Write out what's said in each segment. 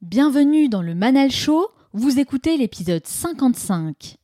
Bienvenue dans le Manal Show, vous écoutez l'épisode 55.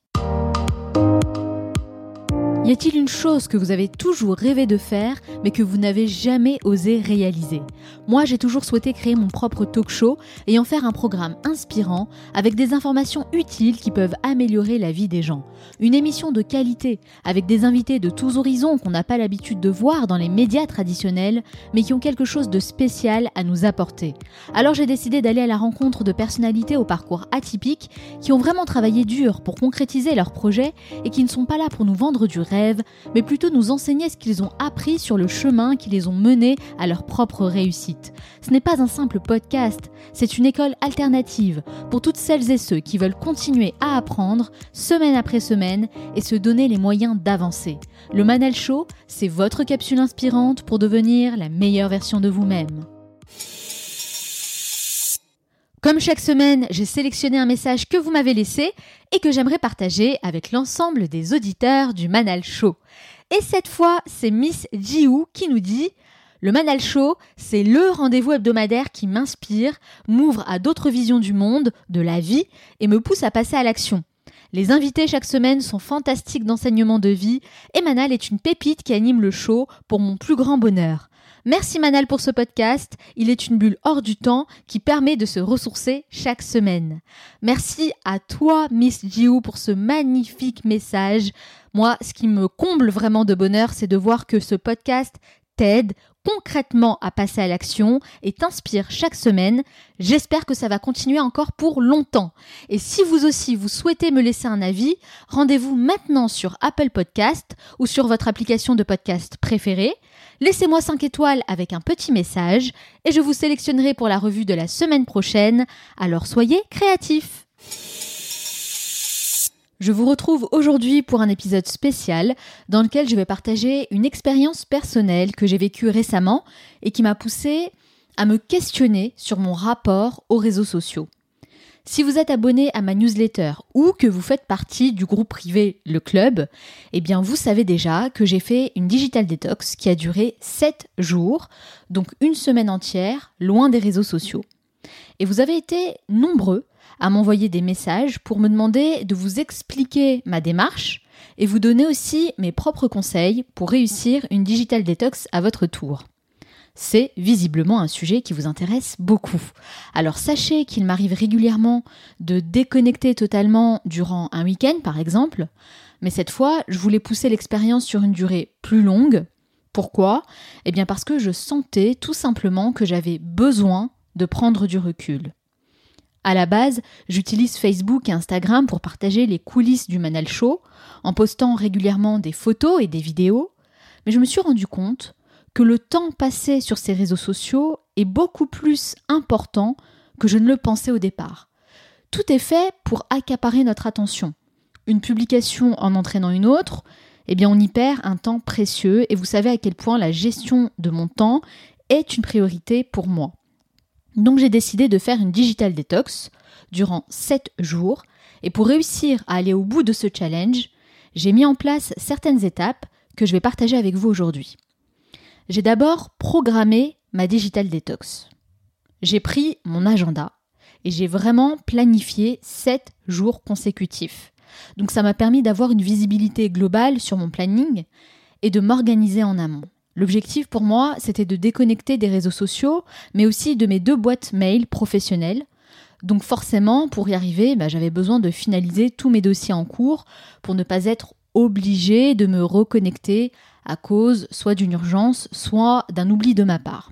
Y a-t-il une chose que vous avez toujours rêvé de faire, mais que vous n'avez jamais osé réaliser? Moi, j'ai toujours souhaité créer mon propre talk show et en faire un programme inspirant avec des informations utiles qui peuvent améliorer la vie des gens. Une émission de qualité avec des invités de tous horizons qu'on n'a pas l'habitude de voir dans les médias traditionnels, mais qui ont quelque chose de spécial à nous apporter. Alors j'ai décidé d'aller à la rencontre de personnalités au parcours atypique qui ont vraiment travaillé dur pour concrétiser leurs projets et qui ne sont pas là pour nous vendre du rêve mais plutôt nous enseigner ce qu'ils ont appris sur le chemin qui les ont menés à leur propre réussite. Ce n'est pas un simple podcast, c'est une école alternative pour toutes celles et ceux qui veulent continuer à apprendre semaine après semaine et se donner les moyens d'avancer. Le Manel Show, c'est votre capsule inspirante pour devenir la meilleure version de vous-même. Comme chaque semaine, j'ai sélectionné un message que vous m'avez laissé et que j'aimerais partager avec l'ensemble des auditeurs du Manal Show. Et cette fois, c'est Miss Jiu qui nous dit Le Manal Show, c'est le rendez-vous hebdomadaire qui m'inspire, m'ouvre à d'autres visions du monde, de la vie et me pousse à passer à l'action. Les invités chaque semaine sont fantastiques d'enseignement de vie et Manal est une pépite qui anime le show pour mon plus grand bonheur. Merci Manal pour ce podcast. Il est une bulle hors du temps qui permet de se ressourcer chaque semaine. Merci à toi, Miss Jiu, pour ce magnifique message. Moi, ce qui me comble vraiment de bonheur, c'est de voir que ce podcast t'aide concrètement à passer à l'action et t'inspire chaque semaine. J'espère que ça va continuer encore pour longtemps. Et si vous aussi vous souhaitez me laisser un avis, rendez-vous maintenant sur Apple Podcast ou sur votre application de podcast préférée. Laissez-moi 5 étoiles avec un petit message et je vous sélectionnerai pour la revue de la semaine prochaine. Alors soyez créatifs. Je vous retrouve aujourd'hui pour un épisode spécial dans lequel je vais partager une expérience personnelle que j'ai vécue récemment et qui m'a poussé à me questionner sur mon rapport aux réseaux sociaux. Si vous êtes abonné à ma newsletter ou que vous faites partie du groupe privé Le Club, eh bien vous savez déjà que j'ai fait une digital detox qui a duré 7 jours, donc une semaine entière, loin des réseaux sociaux. Et vous avez été nombreux à m'envoyer des messages pour me demander de vous expliquer ma démarche et vous donner aussi mes propres conseils pour réussir une digital detox à votre tour. C'est visiblement un sujet qui vous intéresse beaucoup. Alors sachez qu'il m'arrive régulièrement de déconnecter totalement durant un week-end par exemple, mais cette fois je voulais pousser l'expérience sur une durée plus longue. Pourquoi? Eh bien parce que je sentais tout simplement que j'avais besoin de prendre du recul. À la base, j'utilise Facebook et Instagram pour partager les coulisses du Manal Show, en postant régulièrement des photos et des vidéos, mais je me suis rendu compte que le temps passé sur ces réseaux sociaux est beaucoup plus important que je ne le pensais au départ. Tout est fait pour accaparer notre attention. Une publication en entraînant une autre, eh bien on y perd un temps précieux et vous savez à quel point la gestion de mon temps est une priorité pour moi. Donc j'ai décidé de faire une digital detox durant 7 jours et pour réussir à aller au bout de ce challenge, j'ai mis en place certaines étapes que je vais partager avec vous aujourd'hui. J'ai d'abord programmé ma digital detox. J'ai pris mon agenda et j'ai vraiment planifié 7 jours consécutifs. Donc ça m'a permis d'avoir une visibilité globale sur mon planning et de m'organiser en amont. L'objectif pour moi, c'était de déconnecter des réseaux sociaux, mais aussi de mes deux boîtes mail professionnelles. Donc forcément, pour y arriver, bah, j'avais besoin de finaliser tous mes dossiers en cours pour ne pas être obligé de me reconnecter à cause soit d'une urgence, soit d'un oubli de ma part.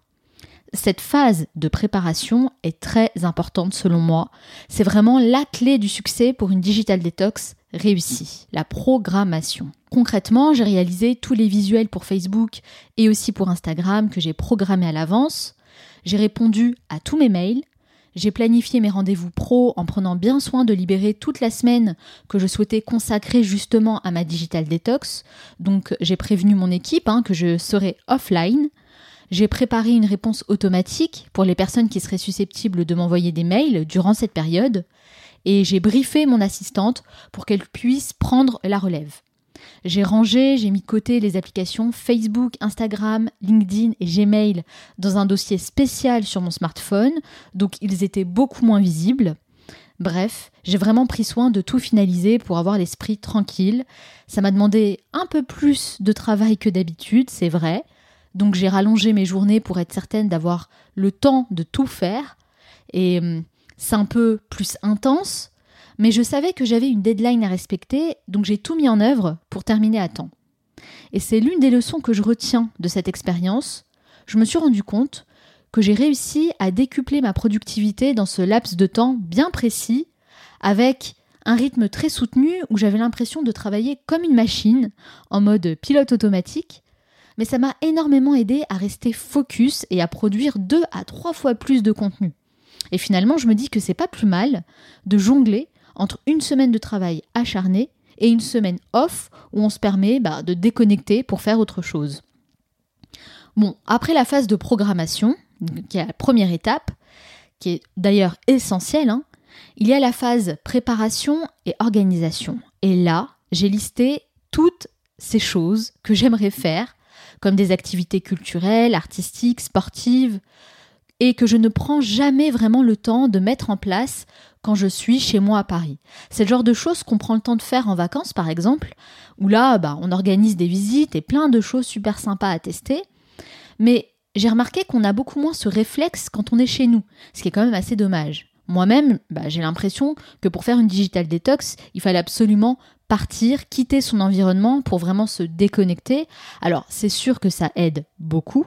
Cette phase de préparation est très importante selon moi. C'est vraiment la clé du succès pour une digital detox réussie, la programmation. Concrètement, j'ai réalisé tous les visuels pour Facebook et aussi pour Instagram que j'ai programmés à l'avance. J'ai répondu à tous mes mails. J'ai planifié mes rendez-vous pro en prenant bien soin de libérer toute la semaine que je souhaitais consacrer justement à ma digital detox. Donc j'ai prévenu mon équipe hein, que je serai offline. J'ai préparé une réponse automatique pour les personnes qui seraient susceptibles de m'envoyer des mails durant cette période et j'ai briefé mon assistante pour qu'elle puisse prendre la relève. J'ai rangé, j'ai mis de côté les applications Facebook, Instagram, LinkedIn et Gmail dans un dossier spécial sur mon smartphone, donc ils étaient beaucoup moins visibles. Bref, j'ai vraiment pris soin de tout finaliser pour avoir l'esprit tranquille. Ça m'a demandé un peu plus de travail que d'habitude, c'est vrai. Donc j'ai rallongé mes journées pour être certaine d'avoir le temps de tout faire. Et hum, c'est un peu plus intense, mais je savais que j'avais une deadline à respecter, donc j'ai tout mis en œuvre pour terminer à temps. Et c'est l'une des leçons que je retiens de cette expérience. Je me suis rendu compte que j'ai réussi à décupler ma productivité dans ce laps de temps bien précis, avec un rythme très soutenu où j'avais l'impression de travailler comme une machine, en mode pilote automatique, mais ça m'a énormément aidé à rester focus et à produire deux à trois fois plus de contenu. Et finalement, je me dis que c'est pas plus mal de jongler entre une semaine de travail acharné et une semaine off où on se permet bah, de déconnecter pour faire autre chose. Bon, après la phase de programmation, qui est la première étape, qui est d'ailleurs essentielle, hein, il y a la phase préparation et organisation. Et là, j'ai listé toutes ces choses que j'aimerais faire, comme des activités culturelles, artistiques, sportives, et que je ne prends jamais vraiment le temps de mettre en place quand je suis chez moi à Paris. C'est le genre de choses qu'on prend le temps de faire en vacances, par exemple, où là, bah, on organise des visites et plein de choses super sympas à tester. Mais j'ai remarqué qu'on a beaucoup moins ce réflexe quand on est chez nous, ce qui est quand même assez dommage. Moi-même, bah, j'ai l'impression que pour faire une digital detox, il fallait absolument partir, quitter son environnement pour vraiment se déconnecter. Alors, c'est sûr que ça aide beaucoup,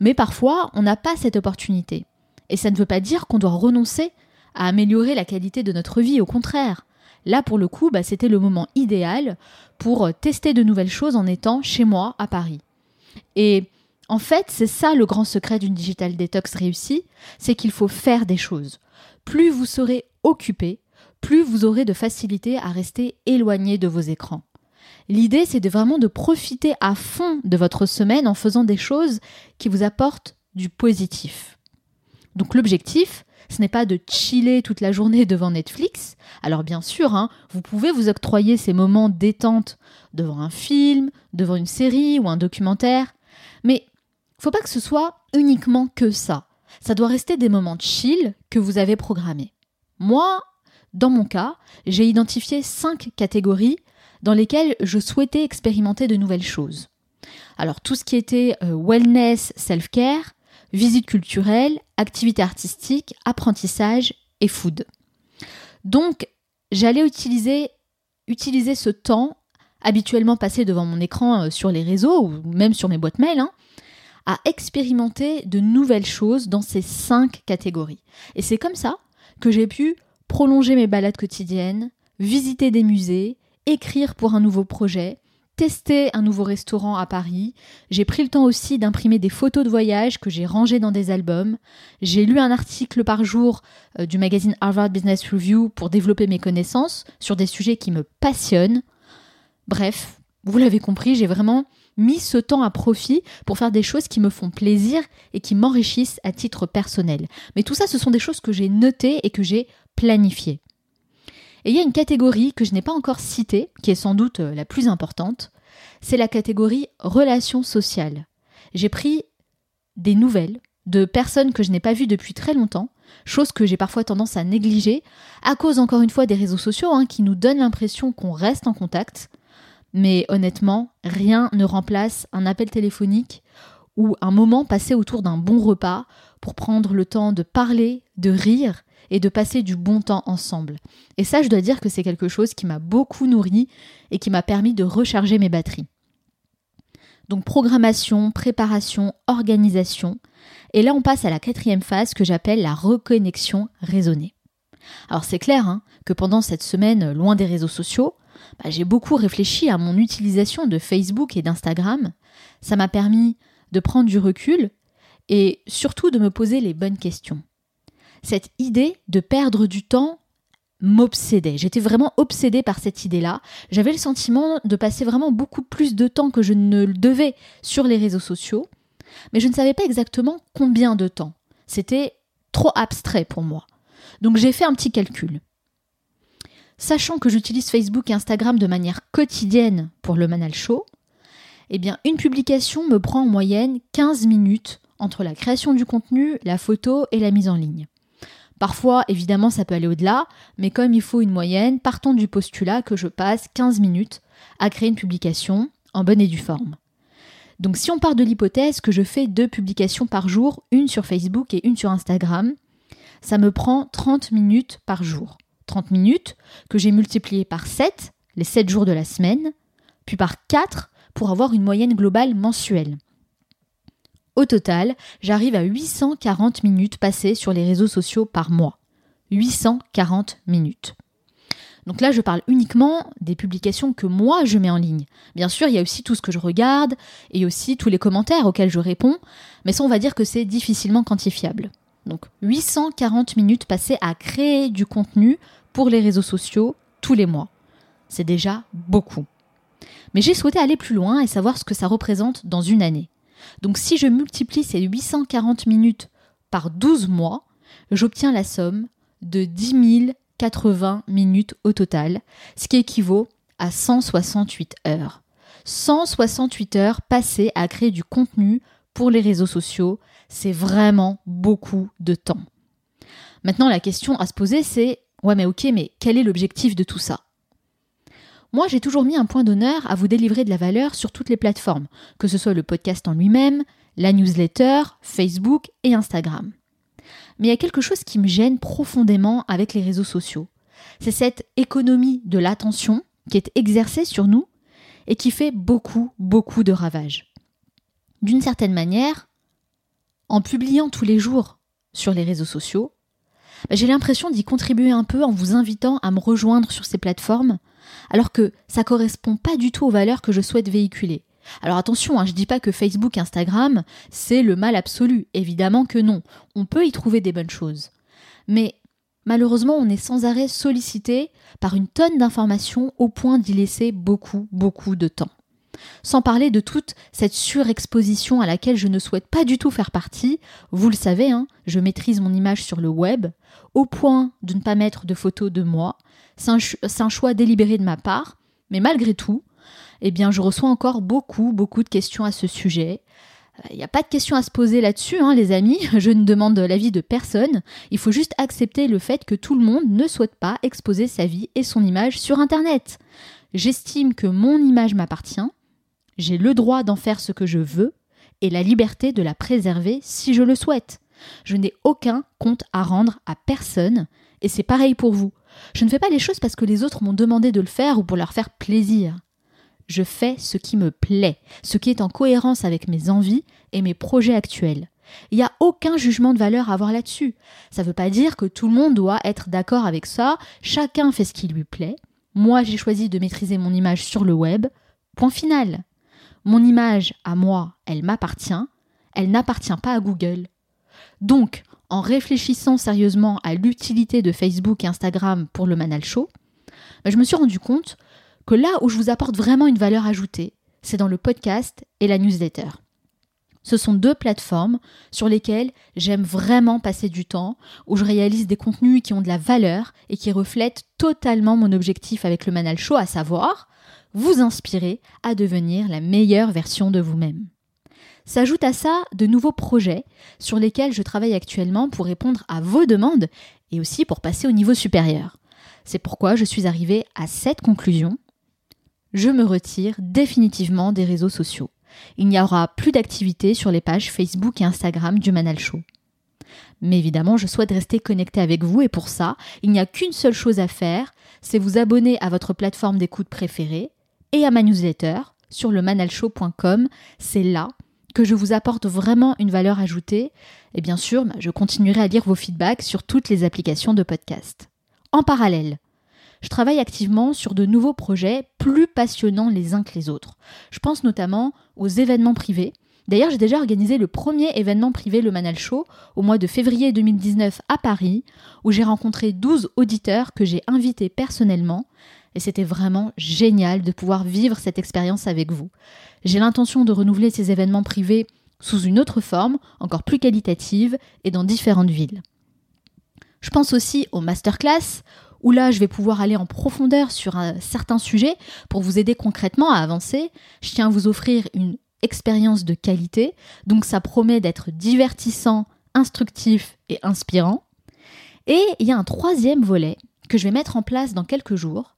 mais parfois, on n'a pas cette opportunité. Et ça ne veut pas dire qu'on doit renoncer à améliorer la qualité de notre vie, au contraire. Là, pour le coup, bah, c'était le moment idéal pour tester de nouvelles choses en étant chez moi à Paris. Et en fait, c'est ça le grand secret d'une digital detox réussie, c'est qu'il faut faire des choses. Plus vous serez occupé, plus vous aurez de facilité à rester éloigné de vos écrans. L'idée, c'est de vraiment de profiter à fond de votre semaine en faisant des choses qui vous apportent du positif. Donc l'objectif, ce n'est pas de chiller toute la journée devant Netflix. Alors bien sûr, hein, vous pouvez vous octroyer ces moments détente devant un film, devant une série ou un documentaire, mais faut pas que ce soit uniquement que ça. Ça doit rester des moments de chill que vous avez programmés. Moi, dans mon cas, j'ai identifié cinq catégories dans lesquelles je souhaitais expérimenter de nouvelles choses. Alors tout ce qui était euh, wellness, self-care, visite culturelle, activité artistique, apprentissage et food. Donc, j'allais utiliser, ce temps habituellement passé devant mon écran euh, sur les réseaux ou même sur mes boîtes mail, hein, à expérimenter de nouvelles choses dans ces cinq catégories. Et c'est comme ça que j'ai pu prolonger mes balades quotidiennes, visiter des musées, écrire pour un nouveau projet, testé un nouveau restaurant à Paris. J'ai pris le temps aussi d'imprimer des photos de voyage que j'ai rangées dans des albums. J'ai lu un article par jour euh, du magazine Harvard Business Review pour développer mes connaissances sur des sujets qui me passionnent. Bref, vous l'avez compris, j'ai vraiment mis ce temps à profit pour faire des choses qui me font plaisir et qui m'enrichissent à titre personnel. Mais tout ça, ce sont des choses que j'ai notées et que j'ai planifiées. Et il y a une catégorie que je n'ai pas encore citée, qui est sans doute euh, la plus importante, c'est la catégorie relations sociales. J'ai pris des nouvelles de personnes que je n'ai pas vues depuis très longtemps, chose que j'ai parfois tendance à négliger, à cause encore une fois des réseaux sociaux hein, qui nous donnent l'impression qu'on reste en contact. Mais honnêtement, rien ne remplace un appel téléphonique ou un moment passé autour d'un bon repas pour prendre le temps de parler, de rire et de passer du bon temps ensemble. Et ça, je dois dire que c'est quelque chose qui m'a beaucoup nourri et qui m'a permis de recharger mes batteries. Donc programmation, préparation, organisation. Et là, on passe à la quatrième phase que j'appelle la reconnexion raisonnée. Alors c'est clair hein, que pendant cette semaine loin des réseaux sociaux, bah, j'ai beaucoup réfléchi à mon utilisation de Facebook et d'Instagram. Ça m'a permis de prendre du recul et surtout de me poser les bonnes questions cette idée de perdre du temps m'obsédait. J'étais vraiment obsédée par cette idée-là. J'avais le sentiment de passer vraiment beaucoup plus de temps que je ne le devais sur les réseaux sociaux, mais je ne savais pas exactement combien de temps. C'était trop abstrait pour moi. Donc j'ai fait un petit calcul. sachant que j'utilise Facebook et Instagram de manière quotidienne pour le Manal Show, eh bien une publication me prend en moyenne 15 minutes entre la création du contenu, la photo et la mise en ligne. Parfois, évidemment, ça peut aller au-delà, mais comme il faut une moyenne, partons du postulat que je passe 15 minutes à créer une publication en bonne et due forme. Donc si on part de l'hypothèse que je fais deux publications par jour, une sur Facebook et une sur Instagram, ça me prend 30 minutes par jour. 30 minutes que j'ai multipliées par 7, les 7 jours de la semaine, puis par 4 pour avoir une moyenne globale mensuelle. Au total, j'arrive à 840 minutes passées sur les réseaux sociaux par mois. 840 minutes. Donc là, je parle uniquement des publications que moi je mets en ligne. Bien sûr, il y a aussi tout ce que je regarde et aussi tous les commentaires auxquels je réponds, mais ça, on va dire que c'est difficilement quantifiable. Donc 840 minutes passées à créer du contenu pour les réseaux sociaux tous les mois. C'est déjà beaucoup. Mais j'ai souhaité aller plus loin et savoir ce que ça représente dans une année. Donc si je multiplie ces 840 minutes par 12 mois, j'obtiens la somme de 10 080 minutes au total, ce qui équivaut à 168 heures. 168 heures passées à créer du contenu pour les réseaux sociaux, c'est vraiment beaucoup de temps. Maintenant, la question à se poser, c'est ouais, mais ok, mais quel est l'objectif de tout ça? Moi, j'ai toujours mis un point d'honneur à vous délivrer de la valeur sur toutes les plateformes, que ce soit le podcast en lui-même, la newsletter, Facebook et Instagram. Mais il y a quelque chose qui me gêne profondément avec les réseaux sociaux. C'est cette économie de l'attention qui est exercée sur nous et qui fait beaucoup, beaucoup de ravages. D'une certaine manière, en publiant tous les jours sur les réseaux sociaux, bah, j'ai l'impression d'y contribuer un peu en vous invitant à me rejoindre sur ces plateformes alors que ça correspond pas du tout aux valeurs que je souhaite véhiculer. Alors attention, hein, je dis pas que Facebook, Instagram, c'est le mal absolu. Évidemment que non. On peut y trouver des bonnes choses. Mais malheureusement, on est sans arrêt sollicité par une tonne d'informations au point d'y laisser beaucoup, beaucoup de temps. Sans parler de toute cette surexposition à laquelle je ne souhaite pas du tout faire partie. Vous le savez, hein, je maîtrise mon image sur le web, au point de ne pas mettre de photos de moi. C'est un, choix délibéré de ma part, mais malgré tout, eh bien, je reçois encore beaucoup, beaucoup de questions à ce sujet. Il n'y a pas de questions à se poser là-dessus, hein, les amis. Je ne demande l'avis de personne. Il faut juste accepter le fait que tout le monde ne souhaite pas exposer sa vie et son image sur Internet. J'estime que mon image m'appartient j'ai le droit d'en faire ce que je veux et la liberté de la préserver si je le souhaite. Je n'ai aucun compte à rendre à personne et c'est pareil pour vous. Je ne fais pas les choses parce que les autres m'ont demandé de le faire ou pour leur faire plaisir. Je fais ce qui me plaît, ce qui est en cohérence avec mes envies et mes projets actuels. Il n'y a aucun jugement de valeur à avoir là-dessus. Ça ne veut pas dire que tout le monde doit être d'accord avec ça, chacun fait ce qui lui plaît. Moi, j'ai choisi de maîtriser mon image sur le web. Point final. Mon image à moi, elle m'appartient, elle n'appartient pas à Google. Donc, en réfléchissant sérieusement à l'utilité de Facebook et Instagram pour le Manal Show, bah, je me suis rendu compte que là où je vous apporte vraiment une valeur ajoutée, c'est dans le podcast et la newsletter. Ce sont deux plateformes sur lesquelles j'aime vraiment passer du temps, où je réalise des contenus qui ont de la valeur et qui reflètent totalement mon objectif avec le Manal Show, à savoir vous inspirer à devenir la meilleure version de vous-même. S'ajoute à ça de nouveaux projets sur lesquels je travaille actuellement pour répondre à vos demandes et aussi pour passer au niveau supérieur. C'est pourquoi je suis arrivée à cette conclusion. Je me retire définitivement des réseaux sociaux. Il n'y aura plus d'activité sur les pages Facebook et Instagram du Manal Show. Mais évidemment, je souhaite rester connecté avec vous et pour ça, il n'y a qu'une seule chose à faire, c'est vous abonner à votre plateforme d'écoute préférée et à ma newsletter sur le manalshow.com. C'est là que je vous apporte vraiment une valeur ajoutée. Et bien sûr, bah, je continuerai à lire vos feedbacks sur toutes les applications de podcast. En parallèle, je travaille activement sur de nouveaux projets plus passionnants les uns que les autres. Je pense notamment aux événements privés. D'ailleurs, j'ai déjà organisé le premier événement privé Le Manal Show au mois de février 2019 à Paris, où j'ai rencontré 12 auditeurs que j'ai invités personnellement et c'était vraiment génial de pouvoir vivre cette expérience avec vous. J'ai l'intention de renouveler ces événements privés sous une autre forme, encore plus qualitative et dans différentes villes. Je pense aussi aux masterclass où là je vais pouvoir aller en profondeur sur un certain sujet pour vous aider concrètement à avancer. Je tiens à vous offrir une expérience de qualité, donc ça promet d'être divertissant, instructif et inspirant. Et il y a un troisième volet que je vais mettre en place dans quelques jours,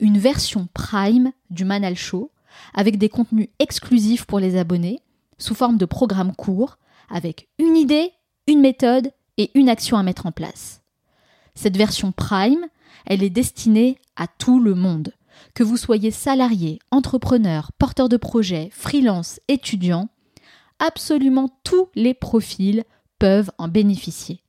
une version Prime du Manal Show avec des contenus exclusifs pour les abonnés sous forme de programmes courts avec une idée, une méthode et une action à mettre en place. Cette version Prime, elle est destinée à tout le monde. Que vous soyez salarié, entrepreneur, porteur de projet, freelance, étudiant, absolument tous les profils peuvent en bénéficier.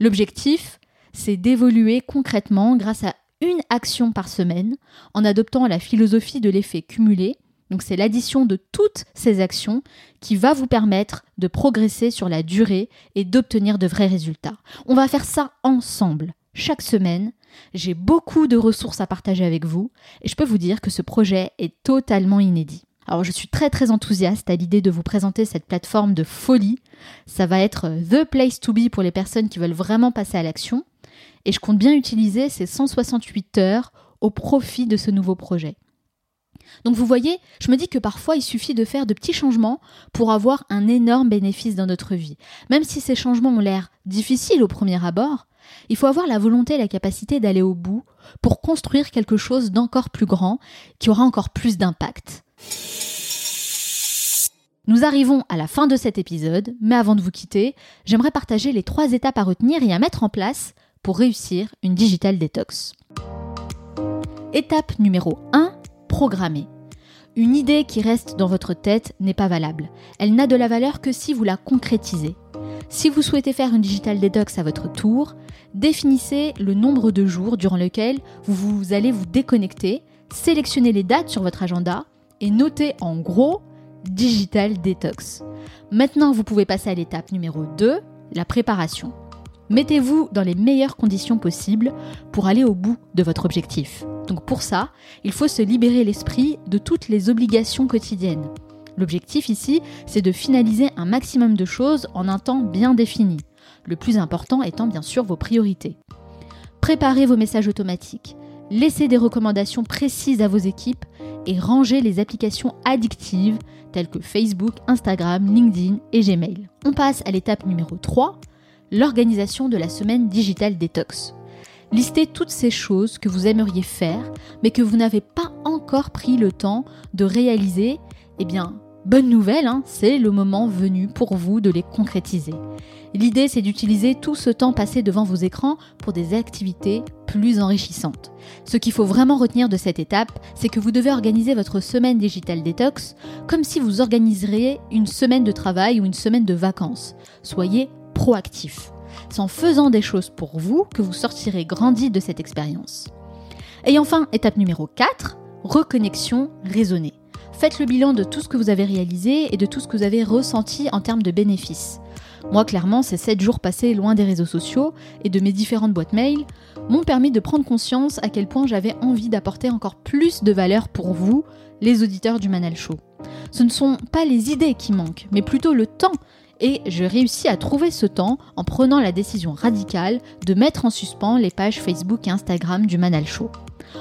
L'objectif, c'est d'évoluer concrètement grâce à une action par semaine en adoptant la philosophie de l'effet cumulé. Donc c'est l'addition de toutes ces actions qui va vous permettre de progresser sur la durée et d'obtenir de vrais résultats. On va faire ça ensemble, chaque semaine. J'ai beaucoup de ressources à partager avec vous et je peux vous dire que ce projet est totalement inédit. Alors je suis très très enthousiaste à l'idée de vous présenter cette plateforme de folie. Ça va être the place to be pour les personnes qui veulent vraiment passer à l'action et je compte bien utiliser ces 168 heures au profit de ce nouveau projet. Donc vous voyez, je me dis que parfois il suffit de faire de petits changements pour avoir un énorme bénéfice dans notre vie. Même si ces changements ont l'air difficiles au premier abord, il faut avoir la volonté et la capacité d'aller au bout pour construire quelque chose d'encore plus grand qui aura encore plus d'impact. Nous arrivons à la fin de cet épisode, mais avant de vous quitter, j'aimerais partager les trois étapes à retenir et à mettre en place pour réussir une digital detox. Étape numéro 1, programmer. Une idée qui reste dans votre tête n'est pas valable. Elle n'a de la valeur que si vous la concrétisez. Si vous souhaitez faire une digital detox à votre tour, définissez le nombre de jours durant lesquels vous, allez vous déconnecter, sélectionnez les dates sur votre agenda et notez en gros digital detox. Maintenant, vous pouvez passer à l'étape numéro 2, la préparation. Mettez-vous dans les meilleures conditions possibles pour aller au bout de votre objectif. Donc pour ça, il faut se libérer l'esprit de toutes les obligations quotidiennes. L'objectif ici, c'est de finaliser un maximum de choses en un temps bien défini. Le plus important étant bien sûr vos priorités. Préparez vos messages automatiques, laissez des recommandations précises à vos équipes et rangez les applications addictives telles que Facebook, Instagram, LinkedIn et Gmail. On passe à l'étape numéro 3, l'organisation de la semaine Digital Detox. Listez toutes ces choses que vous aimeriez faire, mais que vous n'avez pas encore pris le temps de réaliser. Eh bien, bonne nouvelle, hein, c'est le moment venu pour vous de les concrétiser. L'idée, c'est d'utiliser tout ce temps passé devant vos écrans pour des activités plus enrichissantes. Ce qu'il faut vraiment retenir de cette étape, c'est que vous devez organiser votre semaine Digital Detox comme si vous organiseriez une semaine de travail ou une semaine de vacances. Soyez proactif. C'est en faisant des choses pour vous que vous sortirez grandi de cette expérience. Et enfin, étape numéro 4, reconnexion raisonnée. Faites le bilan de tout ce que vous avez réalisé et de tout ce que vous avez ressenti en termes de bénéfices. Moi, clairement, ces 7 jours passés loin des réseaux sociaux et de mes différentes boîtes mail m'ont permis de prendre conscience à quel point j'avais envie d'apporter encore plus de valeur pour vous, les auditeurs du Manal Show. Ce ne sont pas les idées qui manquent, mais plutôt le temps et je réussis à trouver ce temps en prenant la décision radicale de mettre en suspens les pages Facebook et Instagram du Manal Show.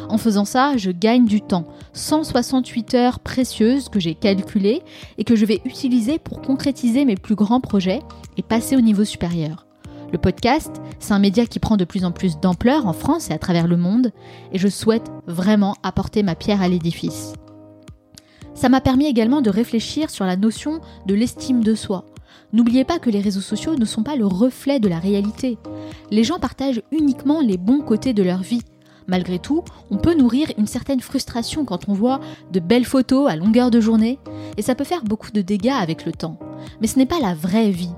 En faisant ça, je gagne du temps, 168 heures précieuses que j'ai calculées et que je vais utiliser pour concrétiser mes plus grands projets et passer au niveau supérieur. Le podcast, c'est un média qui prend de plus en plus d'ampleur en France et à travers le monde, et je souhaite vraiment apporter ma pierre à l'édifice. Ça m'a permis également de réfléchir sur la notion de l'estime de soi, N'oubliez pas que les réseaux sociaux ne sont pas le reflet de la réalité. Les gens partagent uniquement les bons côtés de leur vie. Malgré tout, on peut nourrir une certaine frustration quand on voit de belles photos à longueur de journée, et ça peut faire beaucoup de dégâts avec le temps. Mais ce n'est pas la vraie vie.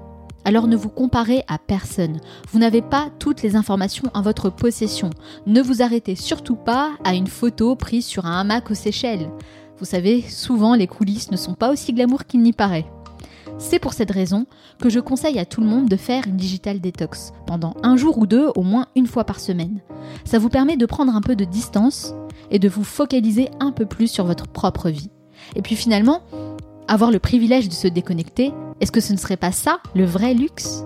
Alors ne vous comparez à personne. Vous n'avez pas toutes les informations en votre possession. Ne vous arrêtez surtout pas à une photo prise sur un hamac aux Seychelles. Vous savez, souvent les coulisses ne sont pas aussi glamour qu'il n'y paraît. C'est pour cette raison que je conseille à tout le monde de faire une digital detox pendant un jour ou deux, au moins une fois par semaine. Ça vous permet de prendre un peu de distance et de vous focaliser un peu plus sur votre propre vie. Et puis finalement, avoir le privilège de se déconnecter, est-ce que ce ne serait pas ça le vrai luxe?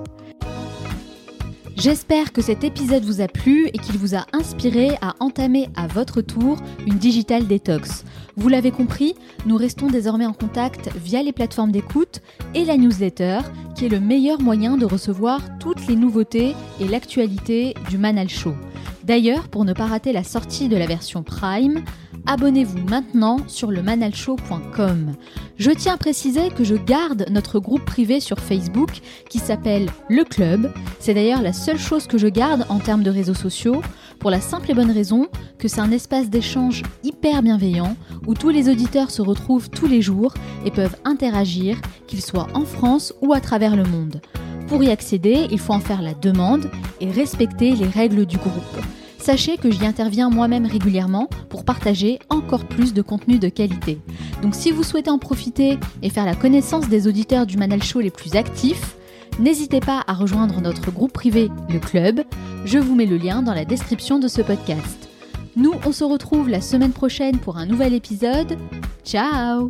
J'espère que cet épisode vous a plu et qu'il vous a inspiré à entamer à votre tour une digital détox. Vous l'avez compris, nous restons désormais en contact via les plateformes d'écoute et la newsletter, qui est le meilleur moyen de recevoir toutes les nouveautés et l'actualité du Manal Show. D'ailleurs, pour ne pas rater la sortie de la version Prime, abonnez-vous maintenant sur le manalshow.com. Je tiens à préciser que je garde notre groupe privé sur Facebook qui s'appelle Le Club. C'est d'ailleurs la seule chose que je garde en termes de réseaux sociaux pour la simple et bonne raison que c'est un espace d'échange hyper bienveillant où tous les auditeurs se retrouvent tous les jours et peuvent interagir, qu'ils soient en France ou à travers le monde. Pour y accéder, il faut en faire la demande et respecter les règles du groupe sachez que j'y interviens moi-même régulièrement pour partager encore plus de contenu de qualité. Donc si vous souhaitez en profiter et faire la connaissance des auditeurs du Manal Show les plus actifs, n'hésitez pas à rejoindre notre groupe privé, le club. Je vous mets le lien dans la description de ce podcast. Nous, on se retrouve la semaine prochaine pour un nouvel épisode. Ciao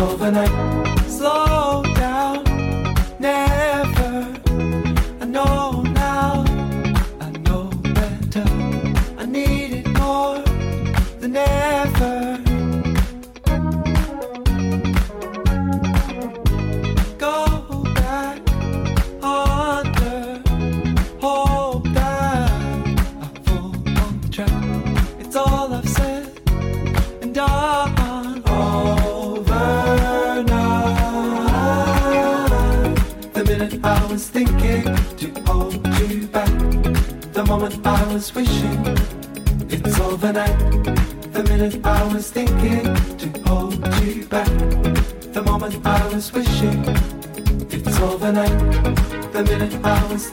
overnight. Slow down never. I know